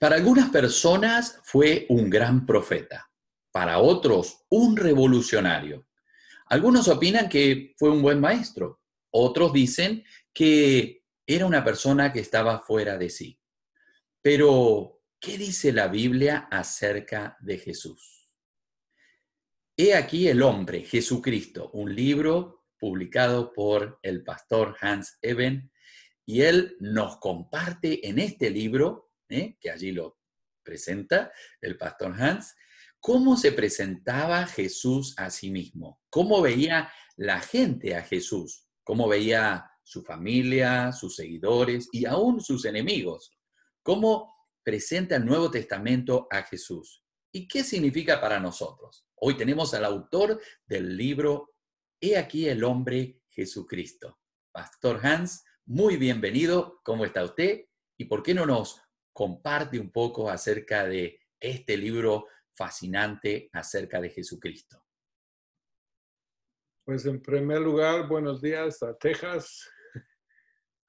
Para algunas personas fue un gran profeta, para otros un revolucionario. Algunos opinan que fue un buen maestro, otros dicen que era una persona que estaba fuera de sí. Pero, ¿qué dice la Biblia acerca de Jesús? He aquí el hombre, Jesucristo, un libro publicado por el pastor Hans Eben, y él nos comparte en este libro ¿eh? que allí lo presenta el pastor Hans, cómo se presentaba Jesús a sí mismo, cómo veía la gente a Jesús, cómo veía su familia, sus seguidores y aún sus enemigos, cómo presenta el Nuevo Testamento a Jesús y qué significa para nosotros. Hoy tenemos al autor del libro He aquí el hombre Jesucristo. Pastor Hans, muy bienvenido, ¿cómo está usted? ¿Y por qué no nos comparte un poco acerca de este libro fascinante acerca de Jesucristo. Pues en primer lugar, buenos días a Texas.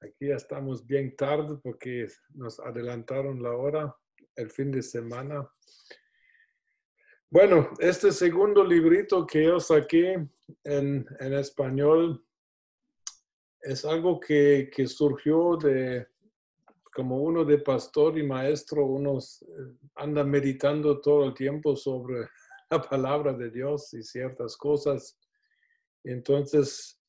Aquí ya estamos bien tarde porque nos adelantaron la hora, el fin de semana. Bueno, este segundo librito que yo saqué en, español es algo que, que surgió de, como uno de pastor y maestro, uno eh, anda meditando todo el tiempo sobre la palabra de Dios y ciertas cosas. Entonces,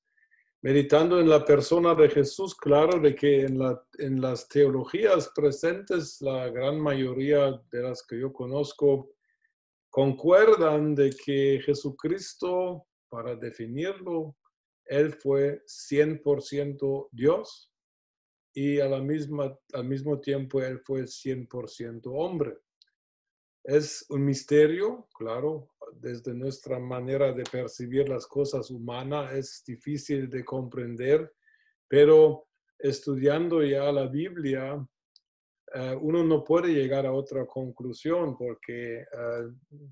meditando en la persona de Jesús, claro de que en, en las teologías presentes, la gran mayoría de las que yo conozco, concuerdan de que Jesucristo, para definirlo, Él fue 100% Dios y a la misma, al mismo tiempo él fue 100% hombre. Es un misterio, claro, desde nuestra manera de percibir las cosas humanas es difícil de comprender, pero estudiando ya la Biblia, eh, uno no puede llegar a otra conclusión porque eh,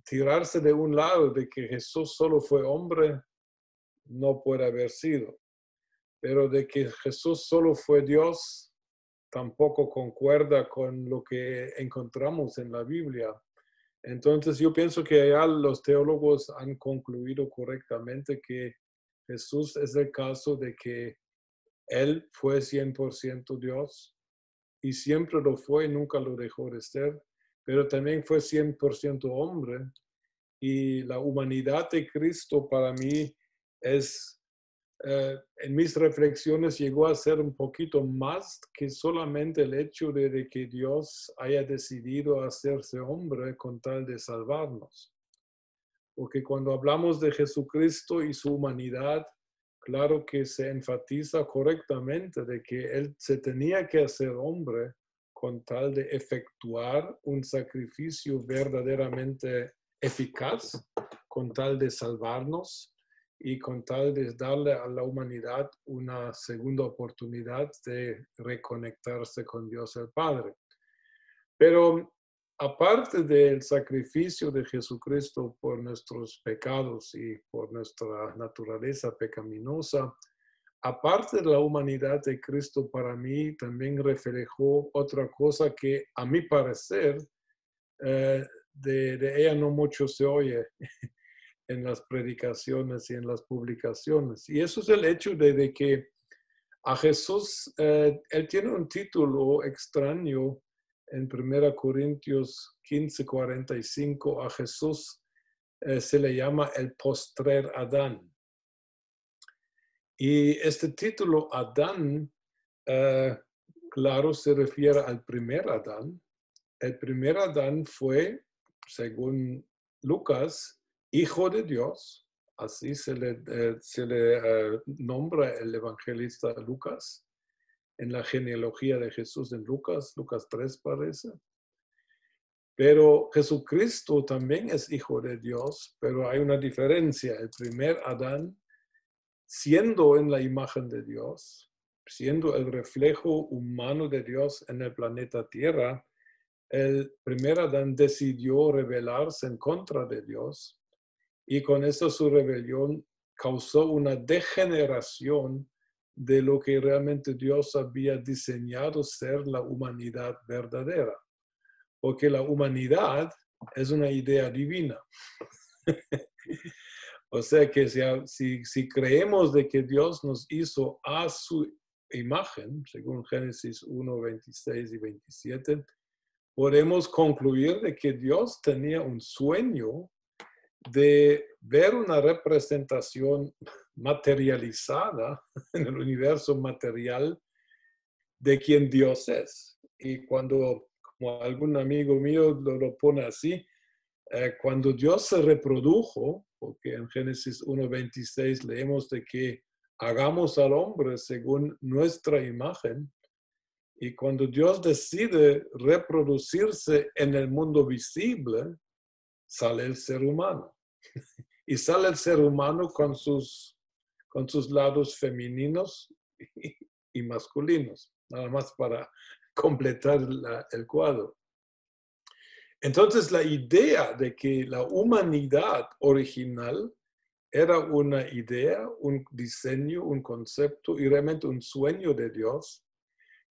tirarse de un lado de que Jesús solo fue hombre no puede haber sido pero de que Jesús solo fue Dios tampoco concuerda con lo que encontramos en la Biblia. Entonces yo pienso que ya los teólogos han concluido correctamente que Jesús es el caso de que Él fue 100% Dios y siempre lo fue nunca lo dejó de ser, pero también fue 100% hombre y la humanidad de Cristo para mí es eh, en mis reflexiones llegó a ser un poquito más que solamente el hecho de, que Dios haya decidido hacerse hombre con tal de salvarnos. Porque cuando hablamos de Jesucristo y su humanidad, claro que se enfatiza correctamente de que Él se tenía que hacer hombre con tal de efectuar un sacrificio verdaderamente eficaz, con tal de salvarnos y con tal de darle a la humanidad una segunda oportunidad de reconectarse con Dios el Padre. Pero aparte del sacrificio de Jesucristo por nuestros pecados y por nuestra naturaleza pecaminosa, aparte de la humanidad de Cristo para mí también reflejó otra cosa que a mi parecer eh, de, de, ella no mucho se oye en las predicaciones y en las publicaciones. Y eso es el hecho de, que a Jesús, eh, él tiene un título extraño en 1 Corintios 15, 45, a Jesús eh, se le llama el postrer Adán. Y este título Adán, eh, claro, se refiere al primer Adán. El primer Adán fue, según Lucas, hijo de Dios, así se le, eh, eh, nombra el evangelista Lucas en la genealogía de Jesús en Lucas, Lucas 3 parece. Pero Jesucristo también es hijo de Dios, pero hay una diferencia. El primer Adán, siendo en la imagen de Dios, siendo el reflejo humano de Dios en el planeta Tierra, el primer Adán decidió rebelarse en contra de Dios y con eso su rebelión causó una degeneración de lo que realmente Dios había diseñado ser la humanidad verdadera. porque la humanidad es una idea divina. o sea que si, si, creemos de que Dios nos hizo a su imagen, según Génesis 1, 26 y 27, podemos concluir de que Dios tenía un sueño de ver una representación materializada en el universo material de quien Dios es. Y cuando, como algún amigo mío lo, pone así, eh, cuando Dios se reprodujo, porque en Génesis 1.26 leemos de que hagamos al hombre según nuestra imagen, y cuando Dios decide reproducirse en el mundo visible, sale el ser humano. Y sale el ser humano con sus, con sus lados femeninos y masculinos nada más para completar el cuadro. Entonces la idea de que la humanidad original era una idea, un diseño, un concepto y realmente un sueño de Dios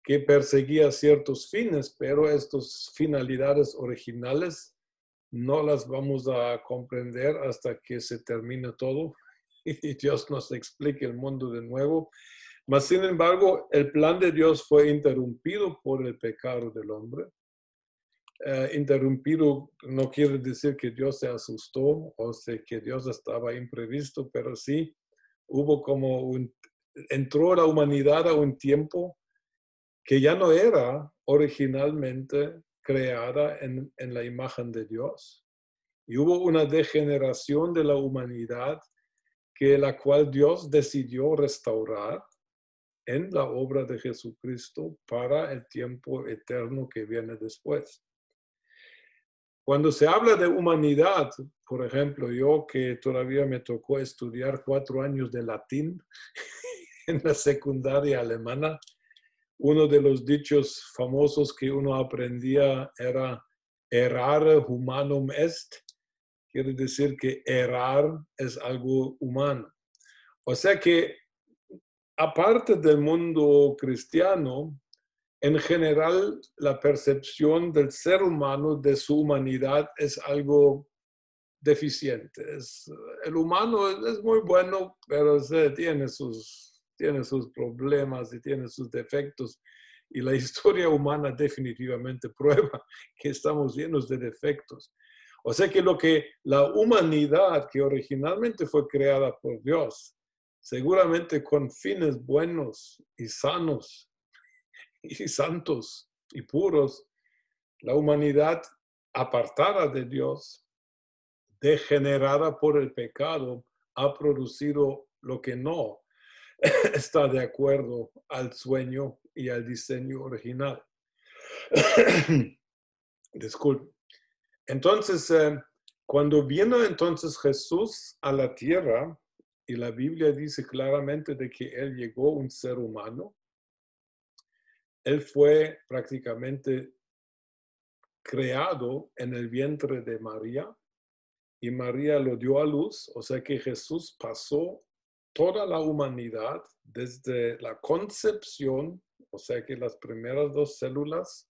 que perseguía ciertos fines, pero estas finalidades originales no las vamos a comprender hasta que se termine todo y Dios nos explique el mundo de nuevo mas, sin embargo, el plan de Dios fue interrumpido por el pecado del hombre. Eh, interrumpido no quiere decir que Dios se asustó o que Dios estaba imprevisto, pero sí hubo como un, entró la humanidad a un tiempo que ya no era originalmente creada en, en la imagen de Dios. Y hubo una degeneración de la humanidad que la cual Dios decidió restaurar en la obra de Jesucristo para el tiempo eterno que viene después. Cuando se habla de humanidad, por ejemplo, yo que todavía me tocó estudiar cuatro años de latín en la secundaria alemana, uno de los dichos famosos que uno aprendía era errare humanum est, quiere decir que errar es algo humano. O sea que aparte del mundo cristiano, en general la percepción del ser humano, de su humanidad, es algo deficiente. el humano es, muy bueno, pero tiene, sus, tiene sus problemas y tiene sus defectos. Y la historia humana definitivamente prueba que estamos llenos de defectos. O sea que lo que la humanidad que originalmente fue creada por Dios, seguramente con fines buenos y sanos y santos y puros, la humanidad apartada de Dios, degenerada por el pecado, ha producido lo que no está de acuerdo al sueño y al diseño original. Disculpe. Entonces, eh, cuando vino entonces Jesús a la tierra, y la Biblia dice claramente de que él llegó un ser humano. Él fue prácticamente creado en el vientre de María y María lo dio a luz, o sea que Jesús pasó toda la humanidad desde la concepción, o sea que las primeras dos células,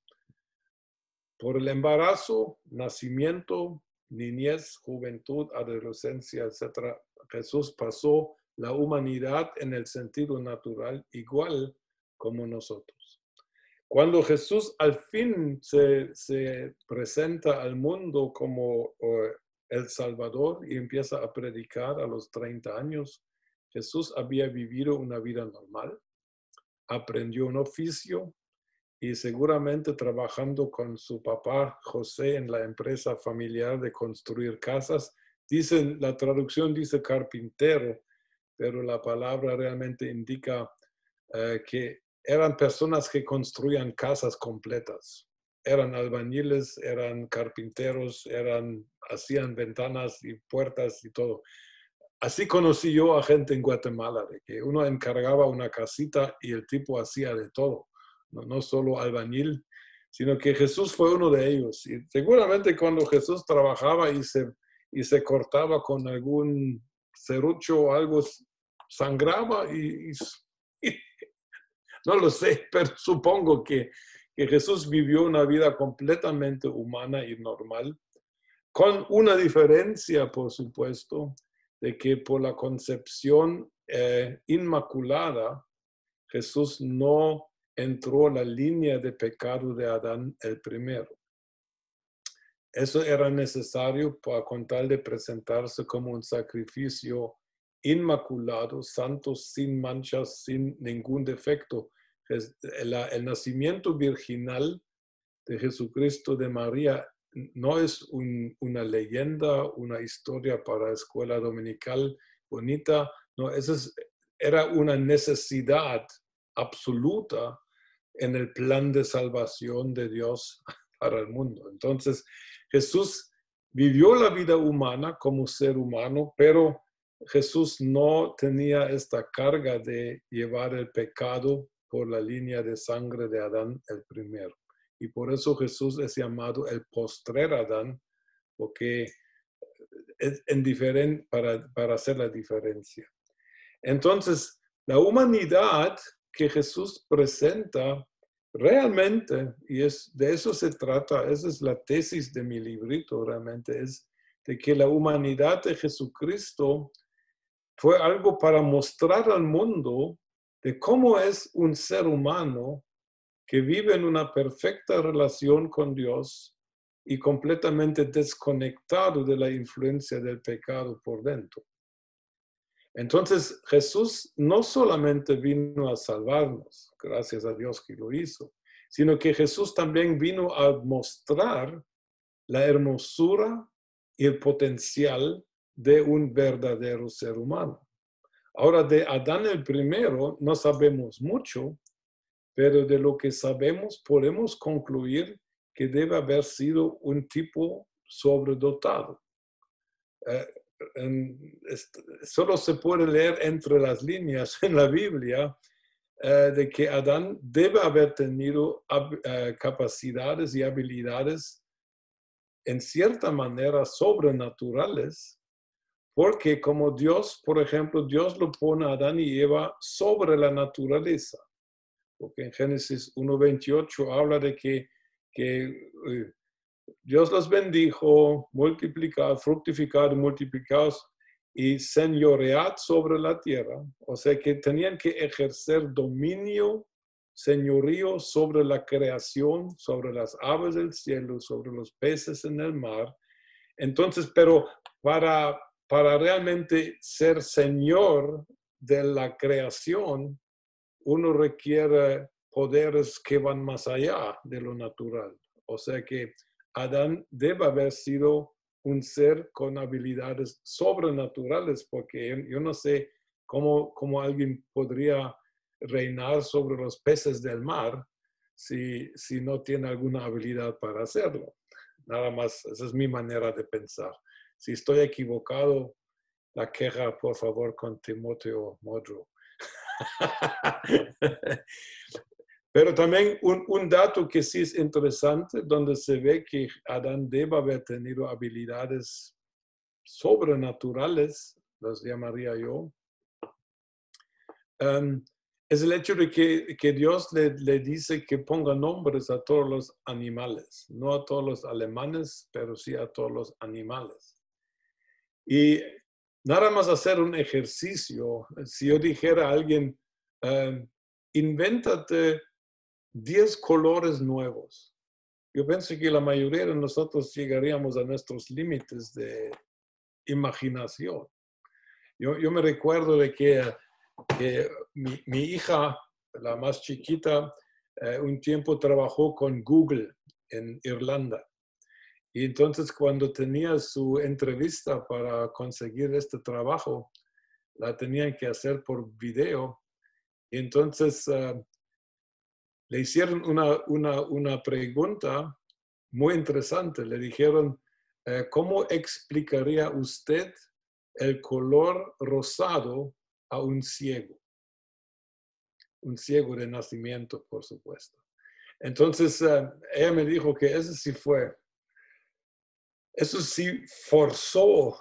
por el embarazo, nacimiento, niñez, juventud, adolescencia, etcétera, Jesús pasó la humanidad en el sentido natural igual como nosotros. Cuando Jesús al fin se, presenta al mundo como el Salvador y empieza a predicar a los 30 años, Jesús había vivido una vida normal, aprendió un oficio y seguramente trabajando con su papá José en la empresa familiar de construir casas, Dicen, la traducción dice carpintero, pero la palabra realmente indica eh, que eran personas que construían casas completas. Eran albañiles, eran carpinteros, eran, hacían ventanas y puertas y todo. Así conocí yo a gente en Guatemala, de que uno encargaba una casita y el tipo hacía de todo, no, no solo albañil, sino que Jesús fue uno de ellos. Y seguramente cuando Jesús trabajaba y se y se cortaba con algún serrucho o algo, sangraba y, no lo sé, pero supongo que, que Jesús vivió una vida completamente humana y normal, con una diferencia, por supuesto, de que por la concepción eh, inmaculada, Jesús no entró la línea de pecado de Adán el primero. Eso era necesario para contar de presentarse como un sacrificio inmaculado, santo, sin manchas, sin ningún defecto. El nacimiento virginal de Jesucristo de María no es una leyenda, una historia para escuela dominical bonita, no, eso era una necesidad absoluta en el plan de salvación de Dios para el mundo. Entonces, Jesús vivió la vida humana como ser humano, pero Jesús no tenía esta carga de llevar el pecado por la línea de sangre de Adán el primero. Y por eso Jesús es llamado el postrer Adán, porque es en para, para hacer la diferencia. Entonces, la humanidad que Jesús presenta realmente, y es, de eso se trata, esa es la tesis de mi librito realmente, es de que la humanidad de Jesucristo fue algo para mostrar al mundo de cómo es un ser humano que vive en una perfecta relación con Dios y completamente desconectado de la influencia del pecado por dentro. Entonces Jesús no solamente vino a salvarnos, gracias a Dios que lo hizo, sino que Jesús también vino a mostrar la hermosura y el potencial de un verdadero ser humano. Ahora, de Adán el primero no sabemos mucho, pero de lo que sabemos podemos concluir que debe haber sido un tipo sobredotado. Eh, solo se puede leer entre las líneas en la Biblia eh, de que Adán debe haber tenido eh, capacidades y habilidades en cierta manera sobrenaturales, porque como Dios, por ejemplo, Dios lo pone a Adán y Eva sobre la naturaleza porque en Génesis 1.28 habla de que, que eh, Dios los bendijo, multiplicad, fructificad, multiplicados y señoread sobre la tierra. O sea que tenían que ejercer dominio, señorío sobre la creación, sobre las aves del cielo, sobre los peces en el mar. Entonces, pero para, para realmente ser señor de la creación, uno requiere poderes que van más allá de lo natural. O sea que Adán debe haber sido un ser con habilidades sobrenaturales, porque yo no sé cómo, cómo alguien podría reinar sobre los peces del mar si, si no tiene alguna habilidad para hacerlo. Nada más, esa es mi manera de pensar. Si estoy equivocado, la queja, por favor, con Timoteo Modro. Pero también un, dato que sí es interesante, donde se ve que Adán debe haber tenido habilidades sobrenaturales, las llamaría yo, um, es el hecho de que, que Dios le, le, dice que ponga nombres a todos los animales, no a todos los alemanes, pero sí a todos los animales. Y nada más hacer un ejercicio. Si yo dijera a alguien, eh, invéntate 10 colores nuevos. Yo pienso que la mayoría de nosotros llegaríamos a nuestros límites de imaginación. Yo, me recuerdo de que, que mi, mi, hija, la más chiquita, eh, un tiempo trabajó con Google en Irlanda. Y entonces cuando tenía su entrevista para conseguir este trabajo, la tenían que hacer por video. Y entonces ah, le hicieron una, una, una, pregunta muy interesante. Le dijeron, eh, ¿cómo explicaría usted el color rosado a un ciego? Un ciego de nacimiento, por supuesto. Entonces, ah, ella me dijo que ese sí fue eso sí forzó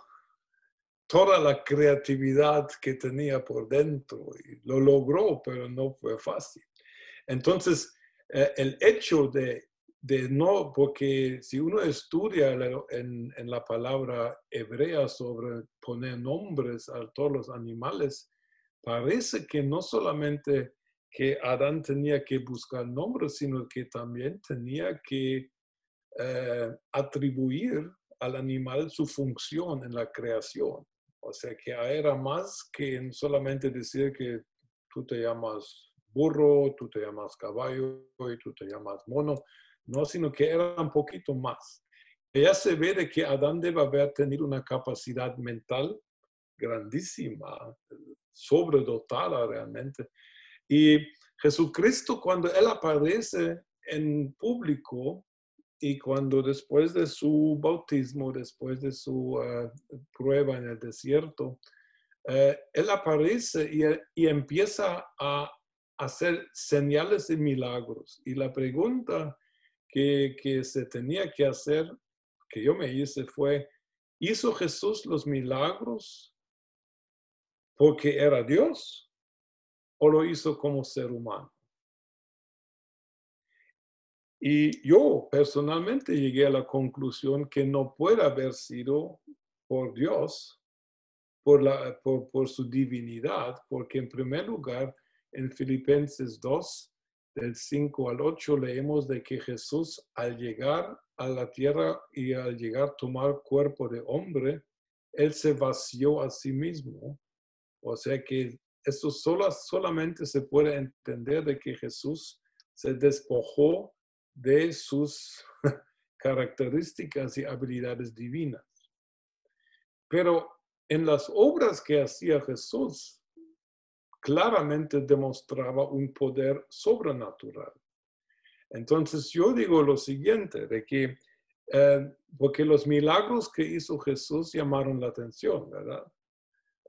toda la creatividad que tenía por dentro y lo logró, pero no fue fácil. Entonces, eh, el hecho de, de, no, porque si uno estudia en, la palabra hebrea sobre poner nombres a todos los animales, parece que no solamente que Adán tenía que buscar nombres, sino que también tenía que eh, atribuir al animal su función en la creación. O sea, que era más que solamente decir que tú te llamas burro, tú te llamas caballo y tú te llamas mono, no, sino que era un poquito más. Ya se ve de que Adán debe haber tenido una capacidad mental grandísima, sobredotada realmente. Y Jesucristo, cuando Él aparece en público, y cuando después de su bautismo, después de su eh, prueba en el desierto, eh, él aparece y, empieza a hacer señales de milagros. Y la pregunta que, que se tenía que hacer, que yo me hice, fue, ¿hizo Jesús los milagros porque era Dios o lo hizo como ser humano? Y yo personalmente llegué a la conclusión que no puede haber sido por Dios, por, la, por, su divinidad, porque en primer lugar, en Filipenses 2, del 5 al 8, leemos de que Jesús al llegar a la tierra y al llegar a tomar cuerpo de hombre, Él se vació a sí mismo. O sea que eso solo, solamente se puede entender de que Jesús se despojó de sus características y habilidades divinas. Pero en las obras que hacía Jesús, claramente demostraba un poder sobrenatural. Entonces yo digo lo siguiente, de que, eh, porque los milagros que hizo Jesús llamaron la atención, ¿verdad?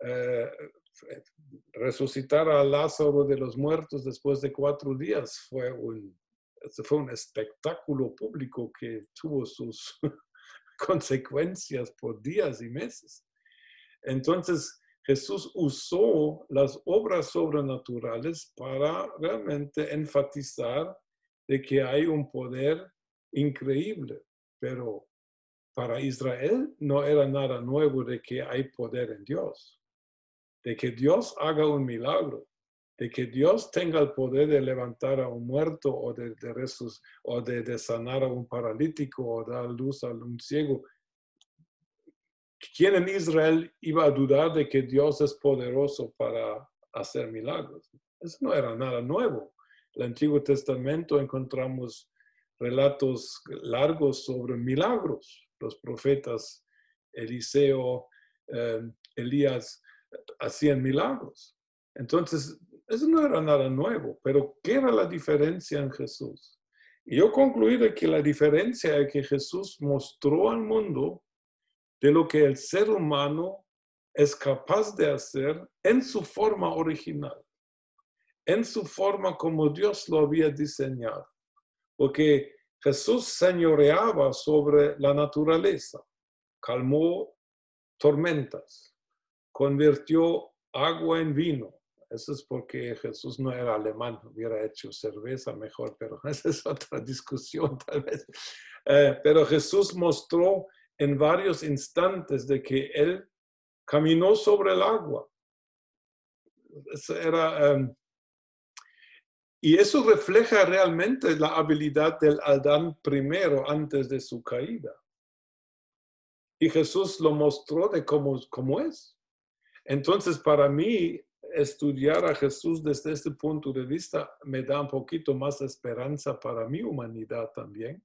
Eh, resucitar a Lázaro de los muertos después de cuatro días fue un, fue un espectáculo público que tuvo sus consecuencias por días y meses. Entonces, Jesús usó las obras sobrenaturales para realmente enfatizar de que hay un poder increíble, pero para Israel no era nada nuevo de que hay poder en Dios, de que Dios haga un milagro de que Dios tenga el poder de levantar a un muerto o de, de, o de, sanar a un paralítico o dar luz a un ciego. ¿Quién en Israel iba a dudar de que Dios es poderoso para hacer milagros? Eso no era nada nuevo. En el Antiguo Testamento encontramos relatos largos sobre milagros. Los profetas Eliseo, eh, Elías hacían milagros. Entonces, eso no era nada nuevo, pero ¿qué era la diferencia en Jesús? Y yo concluí de que la diferencia es que Jesús mostró al mundo de lo que el ser humano es capaz de hacer en su forma original, en su forma como Dios lo había diseñado. Porque Jesús señoreaba sobre la naturaleza, calmó tormentas, convirtió agua en vino, eso es porque Jesús no era alemán, hubiera hecho cerveza mejor, pero esa es otra discusión tal vez. Eh, pero Jesús mostró en varios instantes de que Él caminó sobre el agua. era, em, y eso refleja realmente la habilidad del Adán primero antes de su caída. Y Jesús lo mostró de cómo, cómo es. Entonces, para mí, estudiar a Jesús desde este punto de vista me da un poquito más esperanza para mi humanidad también.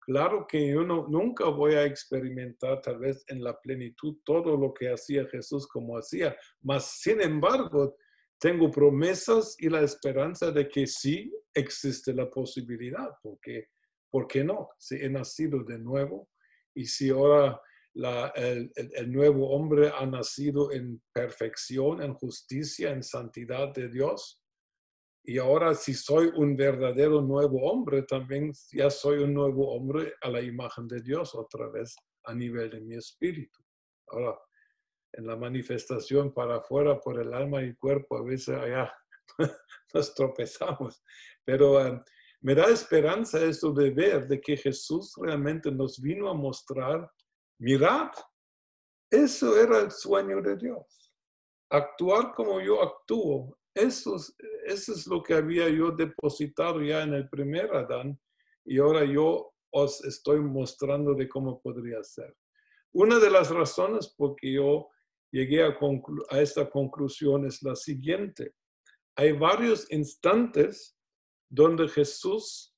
Claro que yo no, nunca voy a experimentar tal vez en la plenitud todo lo que hacía Jesús como hacía, mas sin embargo tengo promesas y la esperanza de que sí existe la posibilidad, porque, ¿por qué no? Si he nacido de nuevo y si ahora el, nuevo hombre ha nacido en perfección, en justicia, en santidad de Dios. Y ahora si soy un verdadero nuevo hombre, también ya soy un nuevo hombre a la imagen de Dios otra vez a nivel de mi espíritu. Ahora, en la manifestación para afuera por el alma y cuerpo, a veces allá nos tropezamos. Pero eh, me da esperanza esto de ver de que Jesús realmente nos vino a mostrar, mirad, eso era el sueño de Dios. Actuar como yo actúo, eso es, lo que había yo depositado ya en el primer Adán y ahora yo os estoy mostrando de cómo podría ser. Una de las razones por que yo llegué a esta conclusión es la siguiente. Hay varios instantes donde Jesús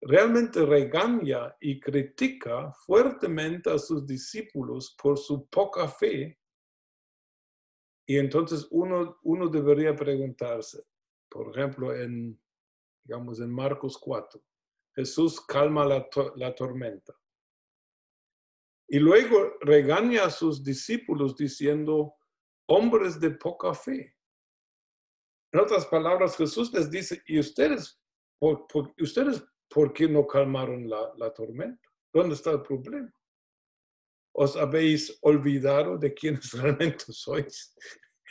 realmente regaña y critica fuertemente a sus discípulos por su poca fe. Y entonces uno, uno debería preguntarse, por ejemplo, en, digamos, en Marcos 4, Jesús calma la, la tormenta. Y luego regaña a sus discípulos diciendo, hombres de poca fe. En otras palabras, Jesús les dice, ¿y ustedes por, ustedes por qué no calmaron la, la, tormenta? ¿Dónde está el problema? ¿Os habéis olvidado de quiénes realmente sois?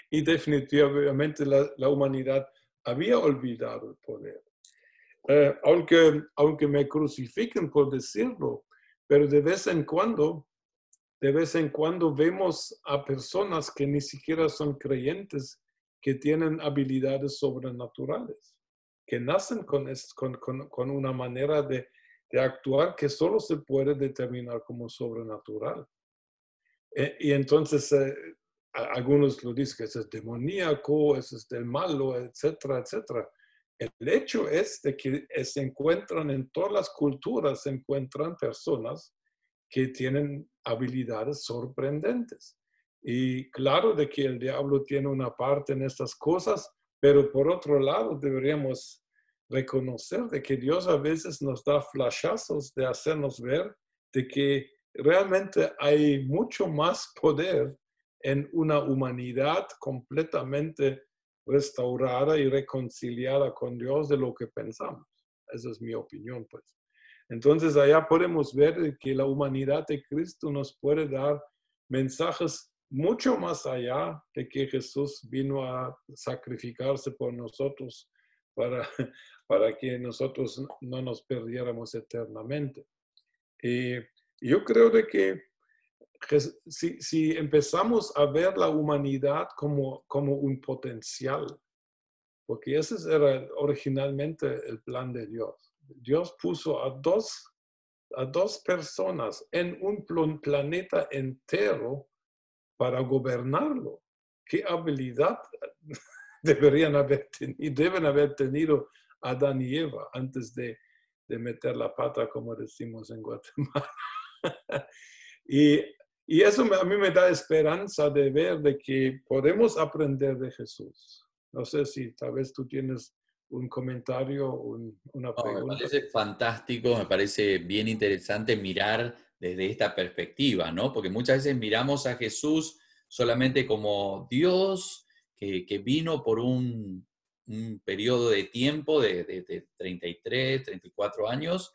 Y definitivamente la, la humanidad había olvidado el poder. Eh, aunque, aunque me crucifiquen por decirlo, pero de vez en cuando, de vez en cuando vemos a personas que ni siquiera son creyentes que tienen habilidades sobrenaturales, que nacen con, una manera de, actuar que solo se puede determinar como sobrenatural. E, y entonces eh, algunos lo dicen que es demoníaco, es del malo, etcétera, etcétera. El hecho es de que se encuentran en todas las culturas, se encuentran personas que tienen habilidades sorprendentes. Y claro de que el diablo tiene una parte en estas cosas, pero por otro lado deberíamos reconocer de que Dios a veces nos da flashazos de hacernos ver de que realmente hay mucho más poder en una humanidad completamente restaurada y reconciliada con Dios de lo que pensamos. Esa es mi opinión, pues. Entonces, allá podemos ver que la humanidad de Cristo nos puede dar mensajes mucho más allá de que Jesús vino a sacrificarse por nosotros para, para que nosotros no nos perdiéramos eternamente. Y yo creo de que si, si, empezamos a ver la humanidad como, como un potencial, porque ese era originalmente el plan de Dios. Dios puso a dos, a dos personas en un planeta entero para gobernarlo. ¿Qué habilidad deberían haber tenido, deben haber tenido Adán y Eva antes de, de meter la pata, como decimos en Guatemala? y y eso a mí me da esperanza de ver de que podemos aprender de Jesús. No sé si tal vez tú tienes un comentario, una pregunta. me parece fantástico, me parece bien interesante mirar desde esta perspectiva, ¿no? Porque muchas veces miramos a Jesús solamente como Dios que, que vino por un, un, periodo de tiempo de, de, 33, 34 años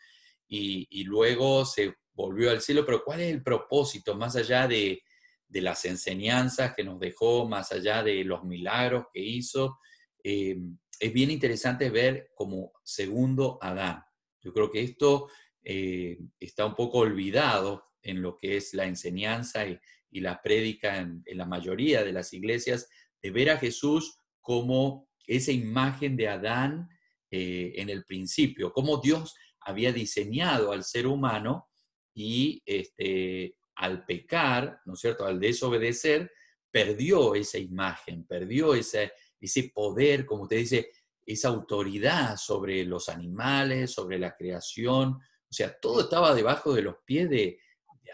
y, y luego se volvió al cielo, pero ¿cuál es el propósito más allá de, las enseñanzas que nos dejó, más allá de los milagros que hizo? Eh, es bien interesante ver como segundo Adán. Yo creo que esto eh, está un poco olvidado en lo que es la enseñanza y, la prédica en, la mayoría de las iglesias, de ver a Jesús como esa imagen de Adán eh, en el principio, como Dios había diseñado al ser humano y este, al pecar, ¿no es cierto?, al desobedecer, perdió esa imagen, perdió ese, ese poder, como usted dice, esa autoridad sobre los animales, sobre la creación. O sea, todo estaba debajo de los pies de,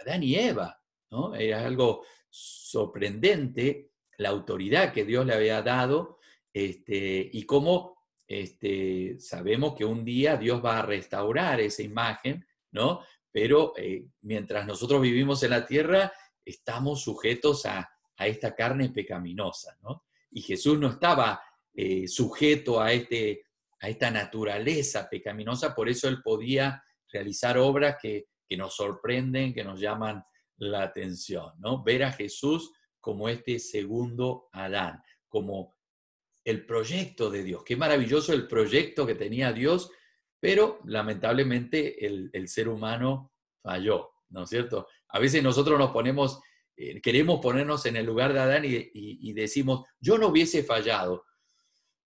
Adán y Eva, ¿no? Era algo sorprendente la autoridad que Dios le había dado este, y cómo este, sabemos que un día Dios va a restaurar esa imagen, ¿no? pero eh, mientras nosotros vivimos en la tierra, estamos sujetos a, esta carne pecaminosa, ¿no? Y Jesús no estaba eh, sujeto a, este, a esta naturaleza pecaminosa, por eso él podía realizar obras que, que nos sorprenden, que nos llaman la atención, ¿no? Ver a Jesús como este segundo Adán, como el proyecto de Dios. Qué maravilloso el proyecto que tenía Dios pero lamentablemente el, ser humano falló, ¿no es cierto? A veces nosotros nos ponemos, eh, queremos ponernos en el lugar de Adán y, decimos, yo no hubiese fallado,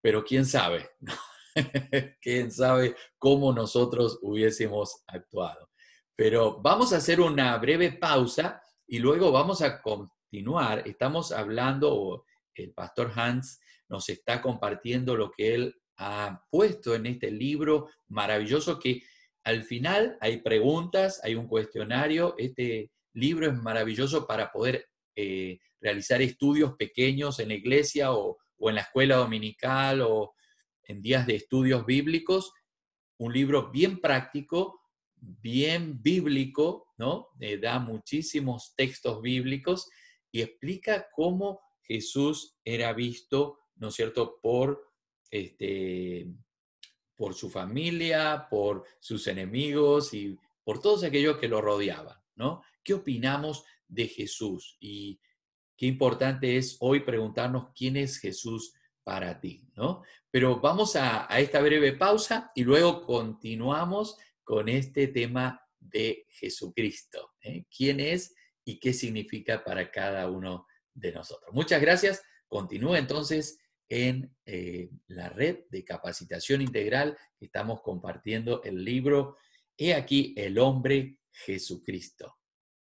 pero quién sabe, quién sabe cómo nosotros hubiésemos actuado. Pero vamos a hacer una breve pausa y luego vamos a continuar. Estamos hablando, el pastor Hans nos está compartiendo lo que él ha puesto en este libro maravilloso que al final hay preguntas, hay un cuestionario. Este libro es maravilloso para poder eh, realizar estudios pequeños en la iglesia o, en la escuela dominical o en días de estudios bíblicos. Un libro bien práctico, bien bíblico, ¿no? Eh, da muchísimos textos bíblicos y explica cómo Jesús era visto, ¿no es cierto?, por, este, por su familia, por sus enemigos y por todos aquellos que lo rodeaban, ¿no? ¿Qué opinamos de Jesús? Y qué importante es hoy preguntarnos quién es Jesús para ti, ¿no? Pero vamos a, esta breve pausa y luego continuamos con este tema de Jesucristo. ¿eh? ¿Quién es y qué significa para cada uno de nosotros? Muchas gracias. Continúa entonces en eh, la red de capacitación integral estamos compartiendo el libro He aquí el hombre Jesucristo.